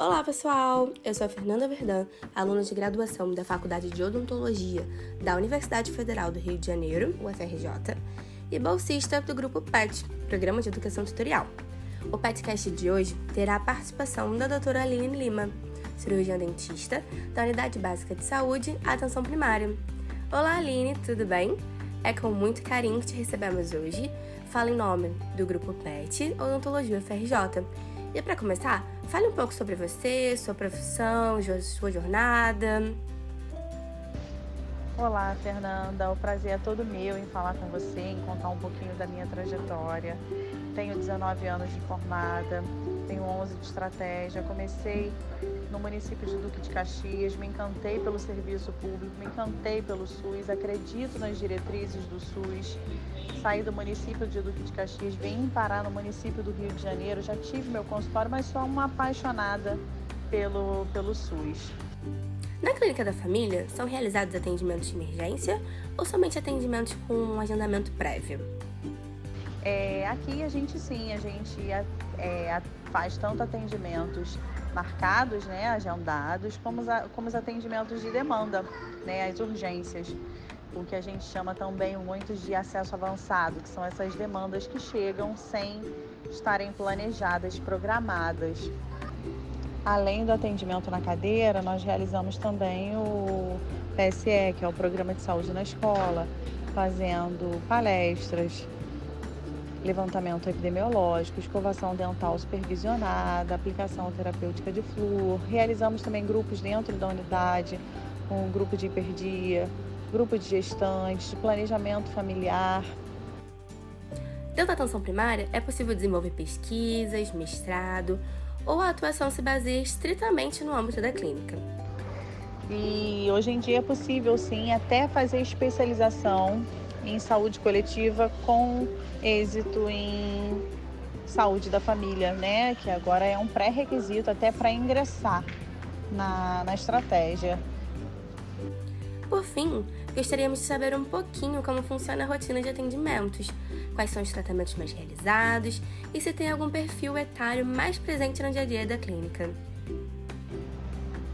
Olá, pessoal! Eu sou a Fernanda Verdão, aluna de graduação da Faculdade de Odontologia da Universidade Federal do Rio de Janeiro, UFRJ, e bolsista do grupo PET, Programa de Educação Tutorial. O PETcast de hoje terá a participação da doutora Aline Lima, cirurgiã dentista da Unidade Básica de Saúde Atenção Primária. Olá, Aline, tudo bem? É com muito carinho que te recebemos hoje. Fala em nome do grupo PET Odontologia UFRJ. E para começar, fale um pouco sobre você, sua profissão, sua jornada. Olá, Fernanda. O prazer é todo meu em falar com você, em contar um pouquinho da minha trajetória. Tenho 19 anos de formada, tenho 11 de estratégia. Comecei no município de Duque de Caxias, me encantei pelo serviço público, me encantei pelo SUS, acredito nas diretrizes do SUS. Saí do município de Duque de Caxias, vim parar no município do Rio de Janeiro, já tive meu consultório, mas sou uma apaixonada pelo, pelo SUS. Na Clínica da Família, são realizados atendimentos de emergência ou somente atendimentos com um agendamento prévio? É, aqui a gente sim, a gente é, faz tanto atendimentos marcados, né, agendados, como os, como os atendimentos de demanda, né, as urgências, o que a gente chama também muitos de acesso avançado, que são essas demandas que chegam sem estarem planejadas, programadas. Além do atendimento na cadeira, nós realizamos também o PSE, que é o Programa de Saúde na Escola, fazendo palestras, levantamento epidemiológico, escovação dental supervisionada, aplicação terapêutica de flúor. Realizamos também grupos dentro da unidade, um grupo de hiperdia, grupo de gestantes, de planejamento familiar. Dentro da atenção primária, é possível desenvolver pesquisas, mestrado, ou a atuação se baseia estritamente no âmbito da clínica. E hoje em dia é possível sim até fazer especialização em saúde coletiva com êxito em saúde da família, né? Que agora é um pré-requisito até para ingressar na, na estratégia. Por fim, gostaríamos de saber um pouquinho como funciona a rotina de atendimentos, quais são os tratamentos mais realizados e se tem algum perfil etário mais presente no dia a dia da clínica.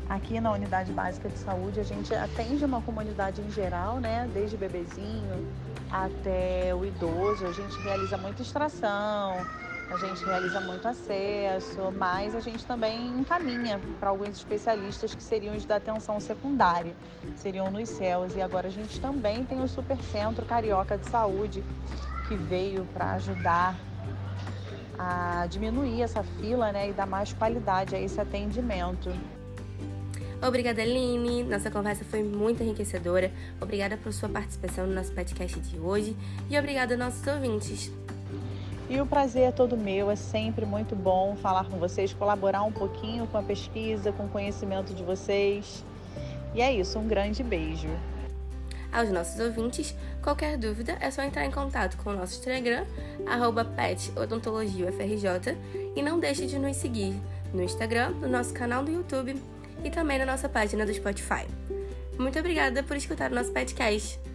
Aqui na unidade básica de saúde a gente atende uma comunidade em geral, né? Desde bebezinho até o idoso. A gente realiza muita extração, a gente realiza muito acesso, mas a gente também encaminha para alguns especialistas que seriam os da atenção secundária, seriam nos céus. E agora a gente também tem o Supercentro Carioca de Saúde, que veio para ajudar a diminuir essa fila né, e dar mais qualidade a esse atendimento. Obrigada, Aline. Nossa conversa foi muito enriquecedora. Obrigada por sua participação no nosso podcast de hoje e obrigada aos nossos ouvintes. E o prazer é todo meu, é sempre muito bom falar com vocês, colaborar um pouquinho com a pesquisa, com o conhecimento de vocês. E é isso, um grande beijo. Aos nossos ouvintes, qualquer dúvida é só entrar em contato com o nosso arroba petodontologiaufrj, e não deixe de nos seguir no Instagram, no nosso canal do YouTube e também na nossa página do Spotify. Muito obrigada por escutar o nosso podcast.